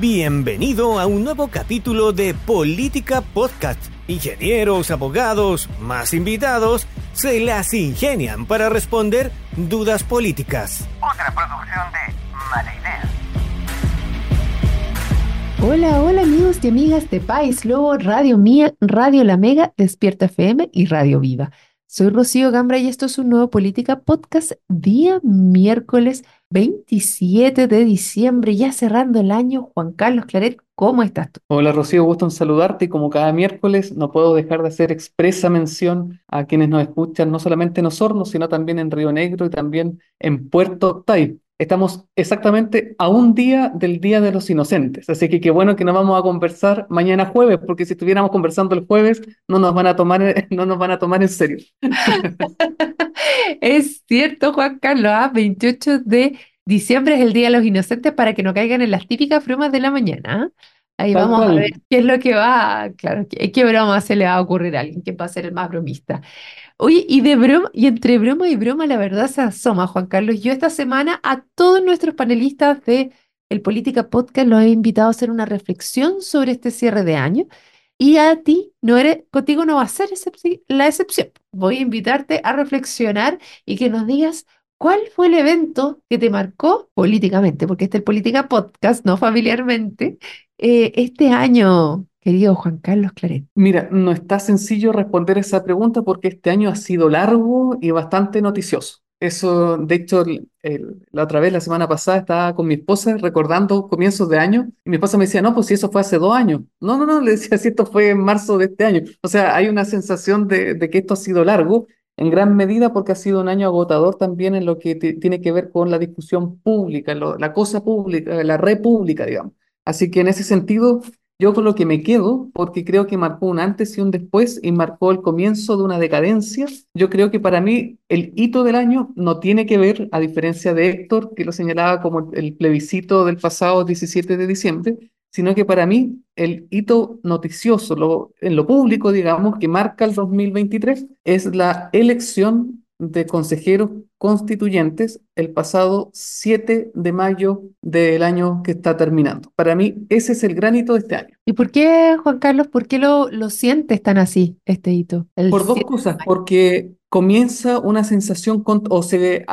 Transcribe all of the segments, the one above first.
Bienvenido a un nuevo capítulo de Política Podcast. Ingenieros, abogados, más invitados, se las ingenian para responder dudas políticas. Otra producción de Mala Idea. Hola, hola amigos y amigas de País Lobo, Radio Mía, Radio La Mega, Despierta FM y Radio Viva. Soy Rocío Gambra y esto es un nuevo Política Podcast, día miércoles 27 de diciembre, ya cerrando el año. Juan Carlos Claret, ¿cómo estás tú? Hola Rocío, gusto en saludarte y como cada miércoles no puedo dejar de hacer expresa mención a quienes nos escuchan no solamente en Osorno, sino también en Río Negro y también en Puerto Octay. Estamos exactamente a un día del Día de los Inocentes, así que qué bueno que nos vamos a conversar mañana jueves, porque si estuviéramos conversando el jueves no nos van a tomar, no nos van a tomar en serio. es cierto, Juan Carlos, ¿ah? 28 de diciembre es el Día de los Inocentes para que no caigan en las típicas bromas de la mañana. ¿ah? Ahí Tal vamos a ver qué es lo que va, claro, qué, qué broma se le va a ocurrir a alguien, quién va a ser el más bromista. Oye, y de broma, y entre broma y broma, la verdad se asoma, Juan Carlos. Yo esta semana a todos nuestros panelistas de el Política Podcast los he invitado a hacer una reflexión sobre este cierre de año. Y a ti, no eres, contigo no va a ser la excepción. Voy a invitarte a reflexionar y que nos digas cuál fue el evento que te marcó políticamente, porque este es el Política Podcast, no familiarmente, eh, este año, querido Juan Carlos Claret. Mira, no está sencillo responder esa pregunta porque este año ha sido largo y bastante noticioso. Eso, de hecho, el- el- la otra vez, la semana pasada, estaba con mi esposa recordando comienzos de año y mi esposa me decía, no, pues si eso fue hace dos años. No, no, no, le decía, si esto fue en marzo de este año. O sea, hay una sensación de, de que esto ha sido largo en gran medida porque ha sido un año agotador también en lo que ti- tiene que ver con la discusión pública, lo- la cosa pública, la red pública, digamos. Así que en ese sentido, yo con lo que me quedo, porque creo que marcó un antes y un después y marcó el comienzo de una decadencia, yo creo que para mí el hito del año no tiene que ver, a diferencia de Héctor, que lo señalaba como el plebiscito del pasado 17 de diciembre, sino que para mí el hito noticioso lo- en lo público, digamos, que marca el 2023 es la elección de consejeros constituyentes el pasado 7 de mayo del año que está terminando. Para mí ese es el gran hito de este año. ¿Y por qué, Juan Carlos, por qué lo, lo sientes tan así, este hito? El Por dos 7 de cosas, porque comienza una sensación con- o se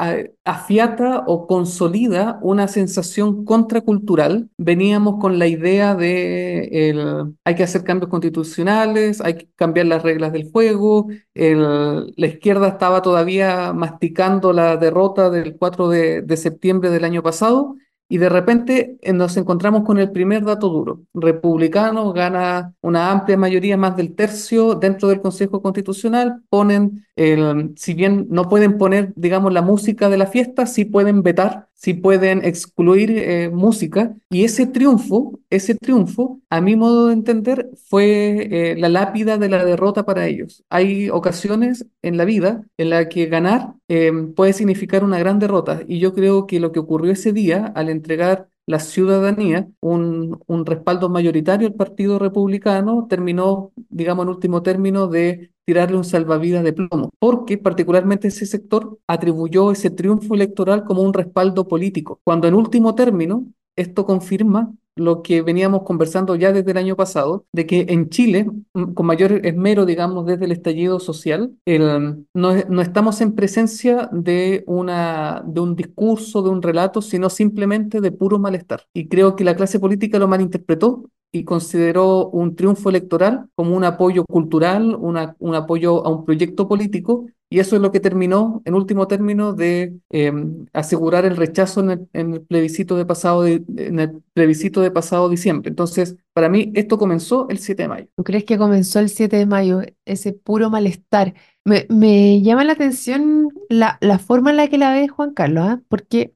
afiata o consolida una sensación contracultural. Veníamos con la idea de el, hay que hacer cambios constitucionales, hay que cambiar las reglas del juego. el- la izquierda estaba todavía masticando la derrota del 4 de, septiembre del año pasado. Y de repente eh, nos encontramos con el primer dato duro. Republicano gana una amplia mayoría, más del tercio dentro del Consejo Constitucional. Ponen, si bien no pueden poner, digamos, la música de la fiesta, sí pueden vetar, sí pueden excluir eh, música. Y ese triunfo, ese triunfo, a mi modo de entender, fue eh, la lápida de la derrota para ellos. Hay ocasiones en la vida en la que ganar eh, puede significar una gran derrota. Y yo creo que lo que ocurrió ese día, al entregar la ciudadanía un, un respaldo mayoritario al Partido Republicano, terminó, digamos, en último término, de tirarle un salvavidas de plomo, porque particularmente ese sector atribuyó ese triunfo electoral como un respaldo político, cuando en último término esto confirma lo que veníamos conversando ya desde el año pasado, de que en Chile, mm, con mayor esmero, digamos, desde el estallido social, el, no, no estamos en presencia de, una, de un discurso, de un relato, sino simplemente de puro malestar. Y creo que la clase política lo malinterpretó y consideró un triunfo electoral como un apoyo cultural, una- un apoyo a un proyecto político, y eso es lo que terminó, en último término, de eh, asegurar el rechazo en el, en el plebiscito de pasado, de- en el plebiscito de pasado diciembre. Entonces, para mí, esto comenzó el 7 de mayo. ¿Tú crees que comenzó el 7 de mayo ese puro malestar? Me, me llama la atención la, la forma en la que la ves, Juan Carlos, ¿ah? Porque,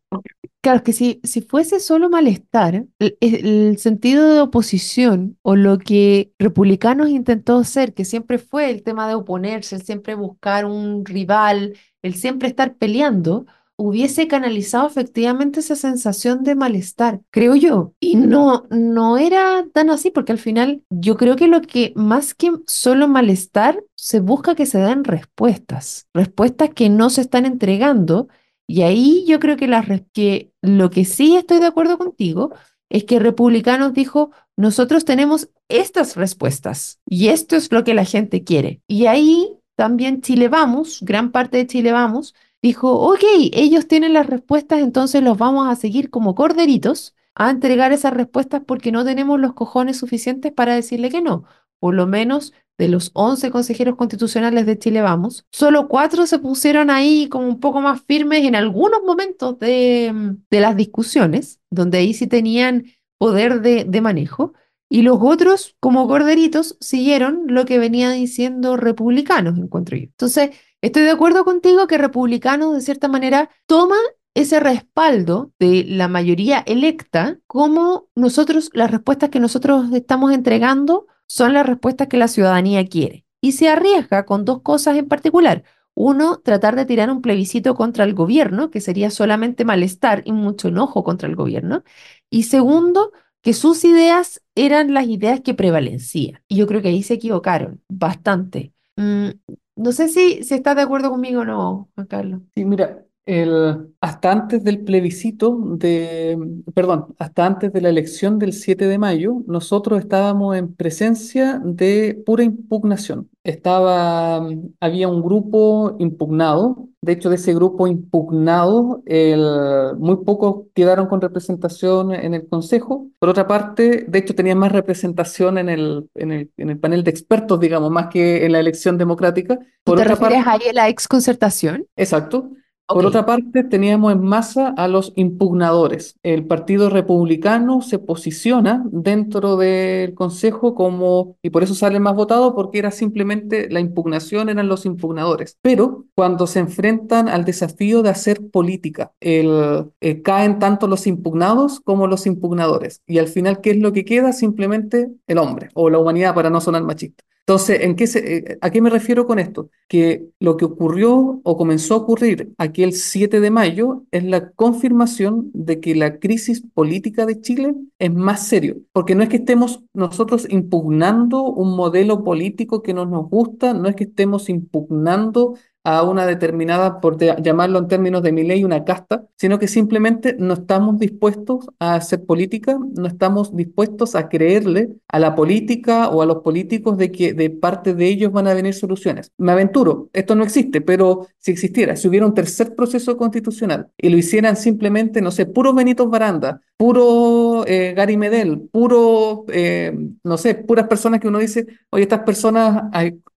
claro, que si, si fuese solo malestar, el, sentido de oposición o lo que Republicanos intentó hacer, que siempre fue el tema de oponerse, el siempre buscar un rival, el siempre estar peleando, hubiese canalizado efectivamente esa sensación de malestar, creo yo. Y no, no era tan así, porque al final yo creo que lo que más que solo malestar, se busca que se den respuestas, respuestas que no se están entregando. Y ahí yo creo que, lo que sí estoy de acuerdo contigo es que Republicanos dijo, nosotros tenemos estas respuestas y esto es lo que la gente quiere. Y ahí también Chile Vamos, gran parte de Chile Vamos, dijo, ok, ellos tienen las respuestas, entonces los vamos a seguir como corderitos a entregar esas respuestas porque no tenemos los cojones suficientes para decirle que no. Por lo menos de los 11 consejeros constitucionales de Chile Vamos, solo cuatro se pusieron ahí como un poco más firmes en algunos momentos de, de las discusiones, donde ahí sí tenían poder de, de manejo, y los otros, como corderitos, siguieron lo que venía diciendo republicanos, encuentro yo. Entonces, estoy de acuerdo contigo que republicanos, de cierta manera, toma ese respaldo de la mayoría electa como nosotros, las respuestas que nosotros estamos entregando son las respuestas que la ciudadanía quiere. Y se arriesga con dos cosas en particular. Uno, tratar de tirar un plebiscito contra el gobierno, que sería solamente malestar y mucho enojo contra el gobierno. Y segundo, que sus ideas eran las ideas que prevalecían. Y yo creo que ahí se equivocaron bastante. Mm, no sé si, si estás de acuerdo conmigo o no, Juan Carlos. Sí, mira, el, hasta antes del plebiscito de, perdón, hasta antes de la elección del 7 de mayo, nosotros estábamos en presencia de pura impugnación. Estaba, había un grupo impugnado, de hecho de ese grupo impugnado, el, muy pocos quedaron con representación en el Consejo. Por otra parte, de hecho tenían más representación en el, en el, en el panel de expertos, digamos, más que en la elección democrática. Por ¿Te otra refieres parte, ahí a la exconcertación? exacto. Por otra parte, teníamos en masa a los impugnadores. El Partido Republicano se posiciona dentro del Consejo como, y por eso sale más votado, porque era simplemente la impugnación, eran los impugnadores. Pero cuando se enfrentan al desafío de hacer política, el, eh, caen tanto los impugnados como los impugnadores. Y al final, ¿qué es lo que queda? Simplemente el hombre o la humanidad, para no sonar machista. Entonces, ¿en qué se- eh, ¿a qué me refiero con esto? Que lo que ocurrió o comenzó a ocurrir aquel 7 de mayo es la confirmación de que la crisis política de Chile es más serio, porque no es que estemos nosotros impugnando un modelo político que no nos gusta, no es que estemos impugnando a una determinada, por llamarlo en términos de mi ley, una casta, sino que simplemente no estamos dispuestos a hacer política, no estamos dispuestos a creerle a la política o a los políticos de que de parte de ellos van a venir soluciones. Me aventuro, esto no existe, pero si existiera, si hubiera un tercer proceso constitucional y lo hicieran simplemente, no sé, puro Benito Baranda, puro eh, Gary Medel, puro, eh, no sé, puras personas que uno dice, oye, estas personas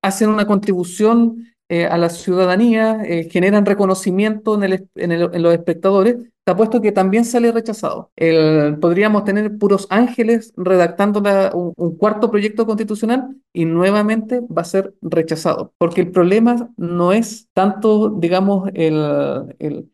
hacen una contribución eh, a la ciudadanía, eh, generan reconocimiento en, los espectadores, te apuesto que también sale rechazado. El- podríamos tener puros ángeles redactando un, cuarto proyecto constitucional y nuevamente va a ser rechazado, porque el problema no es tanto, digamos, el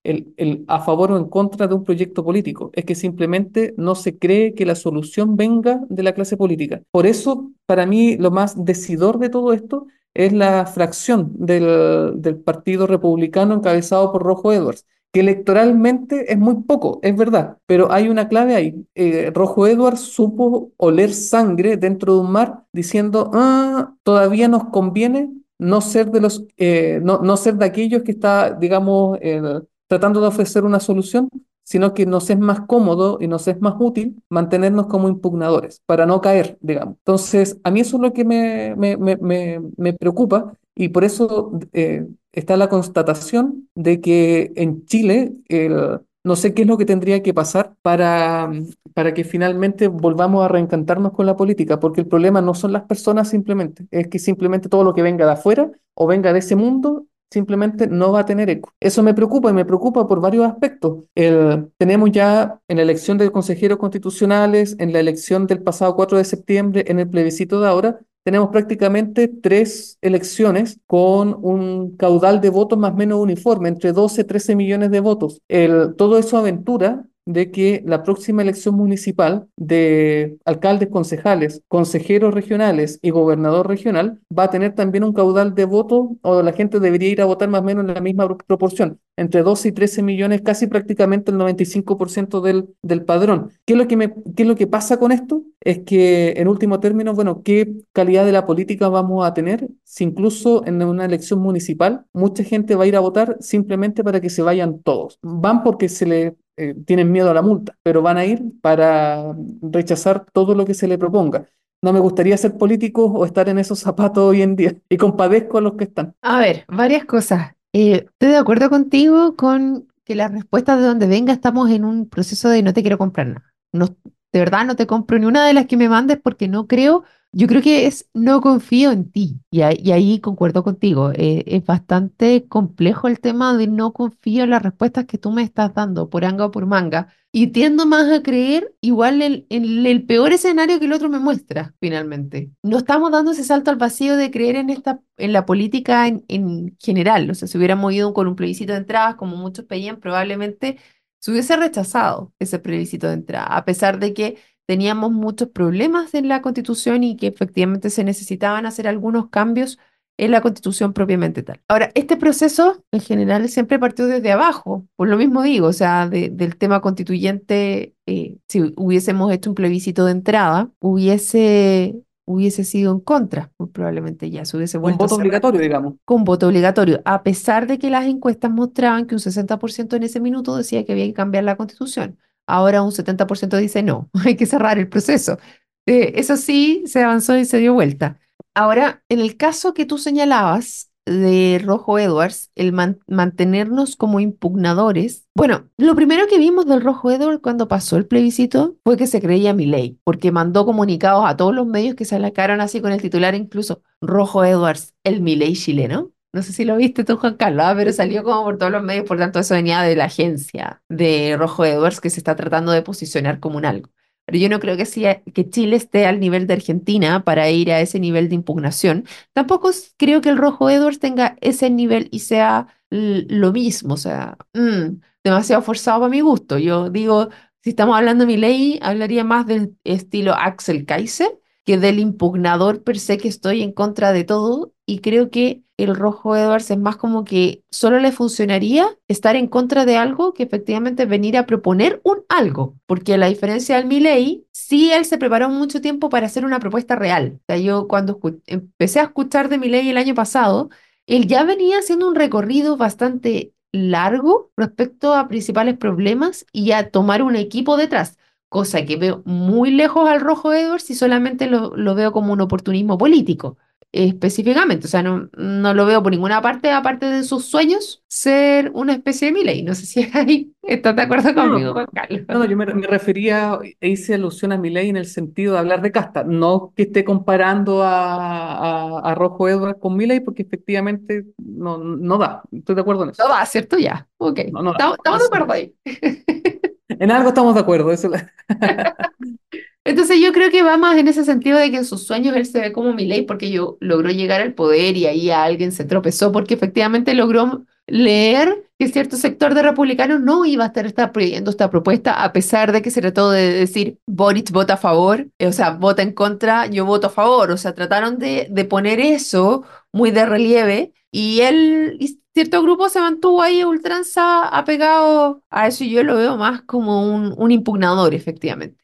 a favor o en contra de un proyecto político, es que simplemente no se cree que la solución venga de la clase política. Por eso, para mí, lo más decidor de todo esto es la fracción del, del Partido Republicano encabezado por Rojo Edwards, que electoralmente es muy poco, es verdad, pero hay una clave ahí. Eh, Rojo Edwards supo oler sangre dentro de un mar diciendo, "Ah, todavía nos conviene no ser de los, eh, no, no ser de aquellos que está, digamos, eh, tratando de ofrecer una solución, sino que nos es más cómodo y nos es más útil mantenernos como impugnadores para no caer, digamos. Entonces, a mí eso es lo que me, me, me, me, preocupa y por eso eh, está la constatación de que en Chile el- no sé qué es lo que tendría que pasar para, para que finalmente volvamos a reencantarnos con la política, porque el problema no son las personas simplemente, es que simplemente todo lo que venga de afuera o venga de ese mundo simplemente no va a tener eco. Eso me preocupa y me preocupa por varios aspectos. El- tenemos ya en la elección de consejeros constitucionales, en la elección del pasado 4 de septiembre, en el plebiscito de ahora, tenemos prácticamente tres elecciones con un caudal de votos más o menos uniforme, entre 12 y 13 millones de votos. El, todo eso aventura de que la próxima elección municipal de alcaldes, concejales, consejeros regionales y gobernador regional va a tener también un caudal de votos o la gente debería ir a votar más o menos en la misma pro- proporción, entre 12 y 13 millones, casi prácticamente el 95% del, del padrón. ¿Qué es lo que me, qué es lo que pasa con esto? Es que en último término, bueno, ¿qué calidad de la política vamos a tener si incluso en una elección municipal mucha gente va a ir a votar simplemente para que se vayan todos? Van porque se le eh, tienen miedo a la multa, pero van a ir para rechazar todo lo que se le proponga. No me gustaría ser político o estar en esos zapatos hoy en día y compadezco a los que están. A ver, varias cosas. Eh, estoy de acuerdo contigo con que las respuestas de donde venga estamos en un proceso de no te quiero comprar nada. No, de verdad no te compro ni una de las que me mandes porque no creo yo creo que es no confío en ti y ahí, concuerdo contigo. eh, es bastante complejo el tema de no confío en las respuestas que tú me estás dando por anga o por manga y tiendo más a creer igual en, en el peor escenario que el otro me muestra finalmente. No estamos dando ese salto al vacío de creer en esta en la política en, en general. O sea, si hubiéramos ido con un plebiscito de entradas como muchos pedían, probablemente se hubiese rechazado ese plebiscito de entrada, a pesar de que teníamos muchos problemas en la Constitución y que efectivamente se necesitaban hacer algunos cambios en la Constitución propiamente tal. Ahora, este proceso en general siempre partió desde abajo, por lo mismo digo, o sea, de- del tema constituyente, eh, si hubiésemos hecho un plebiscito de entrada, hubiese, hubiese sido en contra, muy probablemente ya se hubiese vuelto a voto obligatorio, digamos. con voto obligatorio, a pesar de que las encuestas mostraban que un 60% en ese minuto decía que había que cambiar la constitución. Ahora un 70% dice no, hay que cerrar el proceso. Eh, eso sí, se avanzó y se dio vuelta. Ahora, en el caso que tú señalabas de Rojo Edwards, el man- mantenernos como impugnadores, bueno, lo primero que vimos del Rojo Edwards cuando pasó el plebiscito fue que se creía mi ley, porque mandó comunicados a todos los medios que se sacaron así con el titular incluso Rojo Edwards, el Milei chileno. No sé si lo viste tú, Juan Carlos, ah, pero salió como por todos los medios, por tanto eso venía de la agencia de Rojo Edwards que se está tratando de posicionar como un algo. Pero yo no creo que, sea, que Chile esté al nivel de Argentina para ir a ese nivel de impugnación. Tampoco creo que el Rojo Edwards tenga ese nivel y sea lo mismo, o sea, mm, demasiado forzado para mi gusto. Yo digo, si estamos hablando de mi ley, hablaría más del estilo Axel Kaiser que del impugnador per se que estoy en contra de todo y creo que el Rojo Edwards es más como que solo le funcionaría estar en contra de algo que efectivamente venir a proponer un algo, porque a la diferencia del Milei, sí él se preparó mucho tiempo para hacer una propuesta real. Yo cuando empecé a escuchar de Milei el año pasado, él ya venía haciendo un recorrido bastante largo respecto a principales problemas y a tomar un equipo detrás cosa que veo muy lejos al Rojo Edwards y solamente lo veo como un oportunismo político, específicamente. O sea, no, no lo veo por ninguna parte, aparte de sus sueños, ser una especie de Milei. No sé si ahí estás de acuerdo conmigo, Juan Carlos. no, yo me, me refería e hice alusión a Milei en el sentido de hablar de casta, no que esté comparando a, a, a Rojo Edwards con Milei, porque efectivamente no, no da. Estoy de acuerdo en eso. No va, ¿cierto? Ya. Ok. No, no. Estamos, estamos de acuerdo ahí. En algo estamos de acuerdo. Eso es la- Entonces yo creo que va más en ese sentido de que en sus sueños él se ve como Milei porque yo logró llegar al poder y ahí a alguien se tropezó porque efectivamente logró leer que cierto sector de republicanos no iba a estar esta- pidiendo esta propuesta a pesar de que se trató de decir Boric vota a favor, eh, o sea, vota en contra, yo voto a favor, o sea, trataron de, de poner eso muy de relieve y él y cierto grupo se mantuvo ahí ultranza apegado a eso y yo lo veo más como un, un impugnador efectivamente.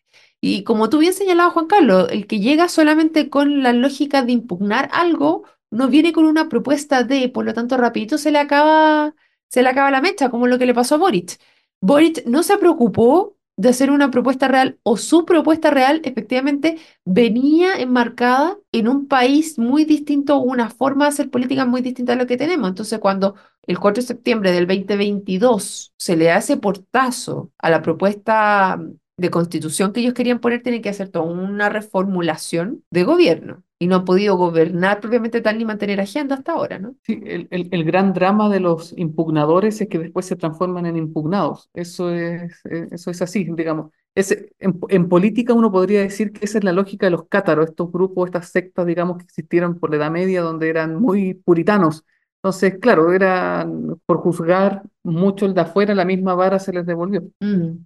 Y como tú bien señalabas, Juan Carlos, el que llega solamente con la lógica de impugnar algo, no viene con una propuesta de, por lo tanto, rapidito se le acaba, se le acaba la mecha, como lo que le pasó a Boric. Boric no se preocupó de hacer una propuesta real o su propuesta real efectivamente venía enmarcada en un país muy distinto, una forma de hacer política muy distinta a lo que tenemos. Entonces, cuando el 4 de septiembre del 2022 se le hace portazo a la propuesta de constitución que ellos querían poner, tienen que hacer toda una reformulación de gobierno. Y no han podido gobernar propiamente tal ni mantener agenda hasta ahora, ¿no? Sí, el, el- el gran drama de los impugnadores es que después se transforman en impugnados. Eso es, eh, eso es así, digamos. Ese- en, en política uno podría decir que esa es la lógica de los cátaros, estos grupos, estas sectas, digamos, que existieron por la Edad Media, donde eran muy puritanos. Entonces, claro, eran por juzgar mucho el de afuera, la misma vara se les devolvió.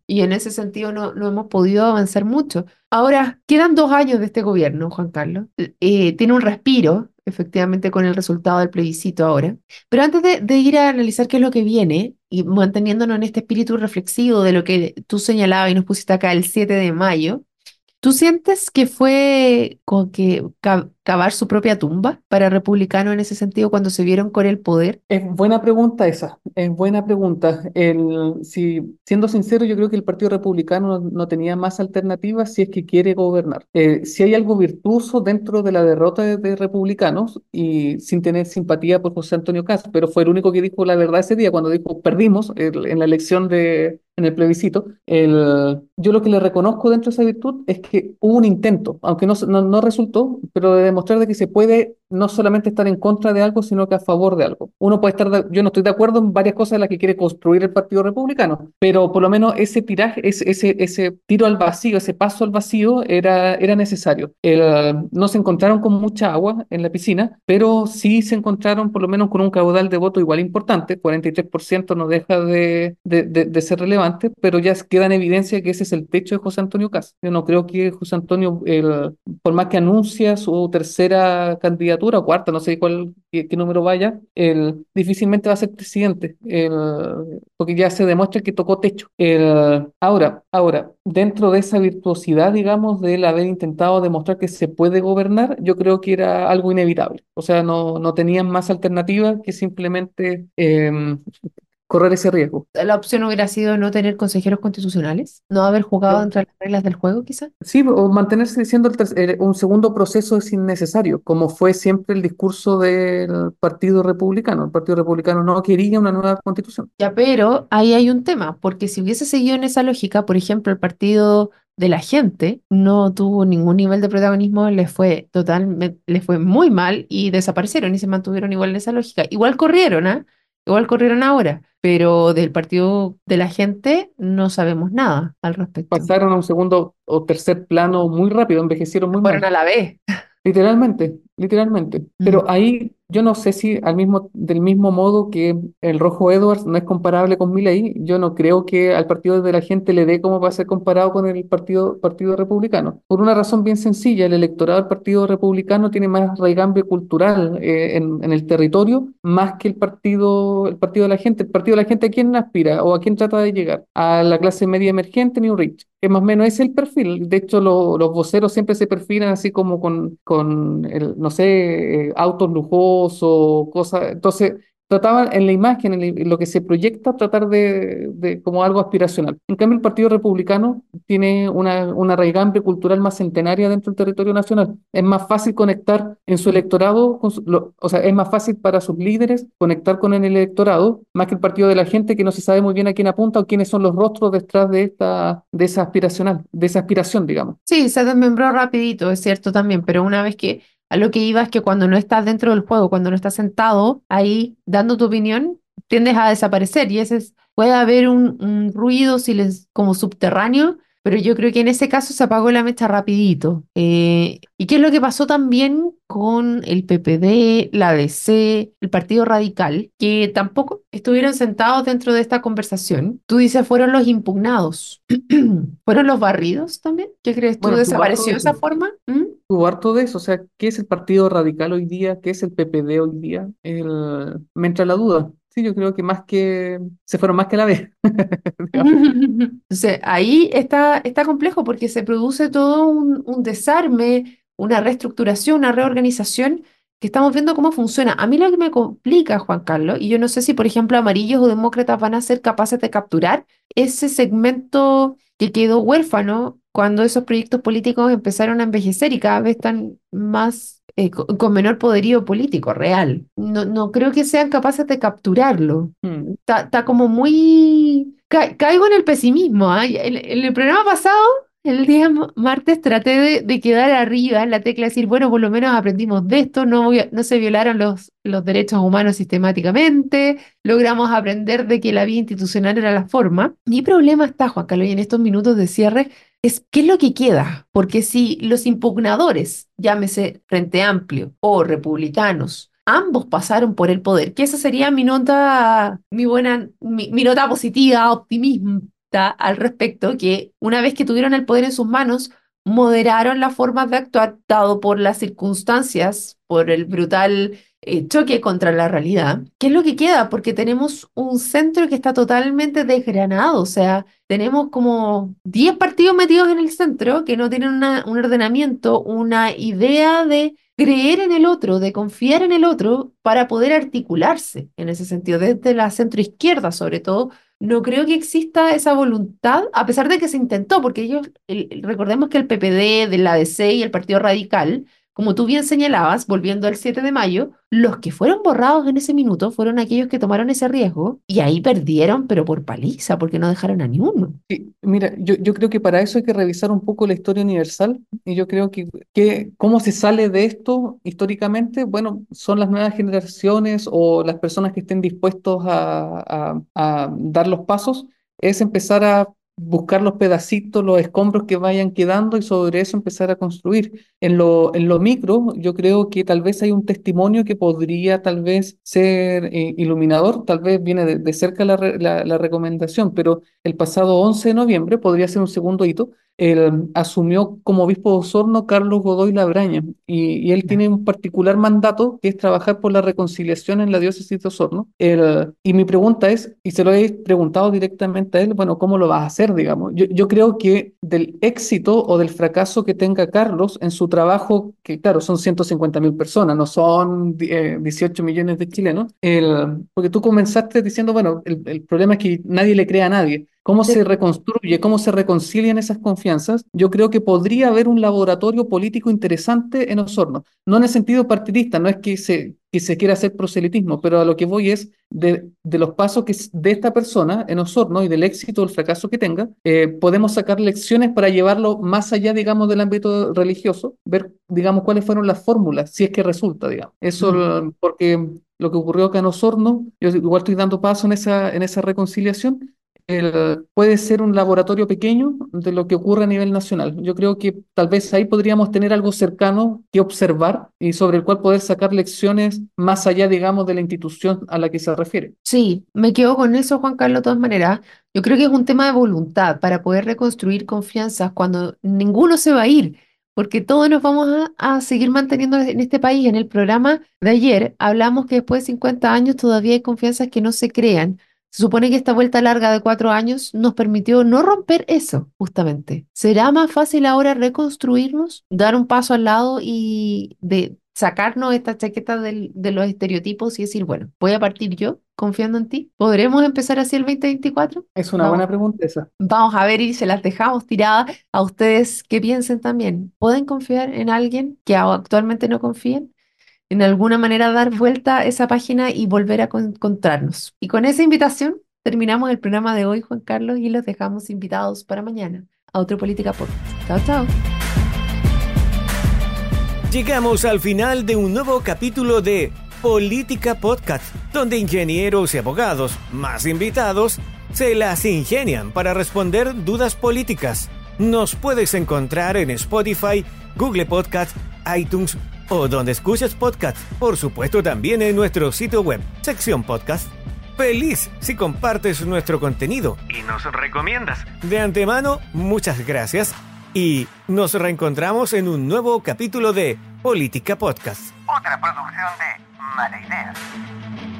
Y en ese sentido no, no hemos podido avanzar mucho. Ahora, quedan dos años de este gobierno, Juan Carlos. Eh, tiene un respiro, efectivamente, con el resultado del plebiscito ahora. Pero antes de, ir a analizar qué es lo que viene y manteniéndonos en este espíritu reflexivo de lo que tú señalabas y nos pusiste acá el 7 de mayo, ¿tú sientes que fue como que cavar su propia tumba para republicanos en ese sentido cuando se vieron con el poder? Es buena pregunta esa, es buena pregunta. El, si, siendo sincero, yo creo que el Partido Republicano no, no tenía más alternativas si es que quiere gobernar. Eh, si hay algo virtuoso dentro de la derrota de, de republicanos y sin tener simpatía por José Antonio Cast, pero fue el único que dijo la verdad ese día cuando dijo perdimos el- en la elección de, en el plebiscito, el, yo lo que le reconozco dentro de esa virtud es que hubo un intento, aunque no, no, no resultó, pero de demostrar de que se puede no solamente estar en contra de algo, sino que a favor de algo. Uno puede estar, de- yo no estoy de acuerdo en varias cosas en las que quiere construir el Partido Republicano, pero por lo menos ese tiraje, ese, ese, ese tiro al vacío, ese paso al vacío era, era necesario. El, no se encontraron con mucha agua en la piscina, pero sí se encontraron por lo menos con un caudal de voto igual importante, 43% no deja de, de, de- de ser relevante, pero ya queda en evidencia que ese es el techo de José Antonio Caz. Yo no creo que José Antonio, el, por más que anuncia su tercera candidatura cuarta, no sé cuál, qué, qué número vaya, el, difícilmente va a ser presidente, el, porque ya se demuestra que tocó techo. El, ahora, ahora, dentro de esa virtuosidad, digamos, del haber intentado demostrar que se puede gobernar, yo creo que era algo inevitable. O sea, no, no tenían más alternativa que simplemente em, correr ese riesgo. La opción hubiera sido no tener consejeros constitucionales, no haber jugado de las reglas del juego, quizás. Sí, o mantenerse diciendo el eh, un segundo proceso es innecesario, como fue siempre el discurso del Partido Republicano. El Partido Republicano no quería una nueva constitución. Ya, pero ahí hay un tema, porque si hubiese seguido en esa lógica, por ejemplo, el partido de la gente no tuvo ningún nivel de protagonismo, les fue totalmente, les fue muy mal y desaparecieron y se mantuvieron igual en esa lógica. Igual corrieron, ¿ah? Igual corrieron ahora, pero del partido de la gente no sabemos nada al respecto. Pasaron a un segundo o tercer plano muy rápido, envejecieron muy Fueron mal. a la vez. Literalmente, literalmente. Pero ahí yo no sé si al mismo, del mismo modo que el Rojo Edwards no es comparable con Milei, yo no creo que al Partido de la Gente le dé como va a ser comparado con el Partido, partido Republicano. Por una razón bien sencilla, el electorado del Partido Republicano tiene más raigambre cultural eh, en, en el territorio, más que el Partido, el Partido de la Gente. El Partido de la Gente, ¿a quién aspira o a quién trata de llegar? A la clase media emergente, New Rich. Que más o menos es el perfil. De hecho, lo- los voceros siempre se perfilan así como con, con el, no sé, eh, autos lujosos, cosas. Entonces, trataban en la imagen, en, lo que se proyecta, tratar de, como algo aspiracional. En cambio, el Partido Republicano tiene una, una raigambre cultural más centenaria dentro del territorio nacional. Es más fácil conectar en su electorado, o sea, es más fácil para sus líderes conectar con el electorado, más que el Partido de la Gente, que no se sabe muy bien a quién apunta o quiénes son los rostros detrás de esta, de esa aspiracional, de esa aspiración, digamos. Sí, se desmembró rapidito, es cierto también, pero una vez que a lo que iba es que cuando no estás dentro del juego, cuando no estás sentado ahí dando tu opinión, tiendes a desaparecer y ese es, puede haber un, un ruido silen- como subterráneo, pero yo creo que en ese caso se apagó la mecha rapidito. Eh, ¿y qué es lo que pasó también con el PPD, la DC, el Partido Radical, que tampoco estuvieron sentados dentro de esta conversación? Tú dices, fueron los impugnados. ¿Fueron los barridos también? ¿Qué crees tú? Bueno, ¿Desapareció de esa forma? ¿Mm? Harto de eso, o sea, ¿qué es el Partido Radical hoy día? ¿Qué es el PPD hoy día? El... Me entra la duda. Yo creo que más que se fueron más que la vez. Entonces, ahí está, está complejo porque se produce todo un, un desarme, una reestructuración, una reorganización que estamos viendo cómo funciona. A mí lo que me complica, Juan Carlos, y yo no sé si, por ejemplo, amarillos o demócratas van a ser capaces de capturar ese segmento que quedó huérfano cuando esos proyectos políticos empezaron a envejecer y cada vez están más eh, co- con menor poderío político real. No, no creo que sean capaces de capturarlo. Mm. Está, está como muy... ca- caigo en el pesimismo. En, en el programa pasado, el día martes, traté de, quedar arriba en la tecla, decir, bueno, por lo menos aprendimos de esto, no, no se violaron los, los derechos humanos sistemáticamente, logramos aprender de que la vía institucional era la forma. Mi problema está, Juan Carlos, y en estos minutos de cierre, es qué es lo que queda, porque si los impugnadores, llámese Frente Amplio o republicanos, ambos pasaron por el poder, que esa sería mi nota, mi buena, mi, nota positiva, al respecto, que una vez que tuvieron el poder en sus manos, moderaron las formas de actuar dado por las circunstancias, por el brutal eh, choque contra la realidad. ¿Qué es lo que queda? Porque tenemos un centro que está totalmente desgranado, o sea, tenemos como 10 partidos metidos en el centro que no tienen una- un ordenamiento, una idea de creer en el otro, de confiar en el otro para poder articularse en ese sentido, desde la centroizquierda sobre todo. No creo que exista esa voluntad, a pesar de que se intentó, porque ellos, el- recordemos que el PPD, de la DC y el Partido Radical, como tú bien señalabas, volviendo al 7 de mayo, los que fueron borrados en ese minuto fueron aquellos que tomaron ese riesgo y ahí perdieron, pero por paliza, porque no dejaron a ni uno. Sí, mira, yo, creo que para eso hay que revisar un poco la historia universal y yo creo que, que cómo se sale de esto históricamente, bueno, son las nuevas generaciones o las personas que estén dispuestos a dar los pasos, es empezar a buscar los pedacitos, los escombros que vayan quedando y sobre eso empezar a construir. En lo, en lo micro, yo creo que tal vez hay un testimonio que podría tal vez ser eh, iluminador, tal vez viene de, de cerca la, la recomendación, pero el pasado 11 de noviembre podría ser un segundo hito. Él asumió como obispo de Osorno Carlos Godoy Labraña y, y él tiene un particular mandato que es trabajar por la reconciliación en la diócesis de Osorno. Él- y mi pregunta es, y se lo he preguntado directamente a él, bueno, ¿cómo lo vas a hacer, digamos? Yo, yo creo que del éxito o del fracaso que tenga Carlos en su trabajo, que claro, son 150 mil personas, no son eh, 18 millones de chilenos, el, porque tú comenzaste diciendo, bueno, el, el problema es que nadie le cree a nadie. ¿Cómo se reconstruye, cómo se reconcilian esas confianzas? Yo creo que podría haber un laboratorio político interesante en Osorno. No en el sentido partidista, no es que se, que se quiera hacer proselitismo, pero a lo que voy es de, de los pasos que de esta persona en Osorno y del éxito o el fracaso que tenga, eh, podemos sacar lecciones para llevarlo más allá, digamos, del ámbito religioso, ver, digamos, cuáles fueron las fórmulas, si es que resulta, digamos. Eso, Mm. porque lo que ocurrió acá en Osorno, yo igual estoy dando paso en esa, en esa reconciliación el- puede ser un laboratorio pequeño de lo que ocurre a nivel nacional. Yo creo que tal vez ahí podríamos tener algo cercano que observar y sobre el cual poder sacar lecciones más allá, digamos, de la institución a la que se refiere. Sí, me quedo con eso, Juan Carlos, de todas maneras. Yo creo que es un tema de voluntad para poder reconstruir confianzas cuando ninguno se va a ir, porque todos nos vamos a, a seguir manteniendo en este país. En el programa de ayer hablamos que después de 50 años todavía hay confianzas que no se crean. Se supone que esta vuelta larga de cuatro años nos permitió no romper eso, justamente. ¿Será más fácil ahora reconstruirnos, dar un paso al lado y de sacarnos esta chaqueta del- de los estereotipos y decir, bueno, voy a partir yo confiando en ti? ¿Podremos empezar así el 2024? Es una Vamos. buena pregunta esa. Vamos a ver y se las dejamos tiradas a ustedes que piensen también. ¿Pueden confiar en alguien que actualmente no confíen? En alguna manera dar vuelta a esa página y volver a con- encontrarnos. Y con esa invitación terminamos el programa de hoy, Juan Carlos, y los dejamos invitados para mañana a otro Política Podcast. Chao, chao. Llegamos al final de un nuevo capítulo de Política Podcast, donde ingenieros y abogados, más invitados, se las ingenian para responder dudas políticas. Nos puedes encontrar en Spotify, Google Podcast, iTunes o donde escuches podcast. Por supuesto también en nuestro sitio web, sección podcast. Feliz si compartes nuestro contenido y nos recomiendas. De antemano, muchas gracias y nos reencontramos en un nuevo capítulo de Política Podcast. Otra producción de Mala Idea.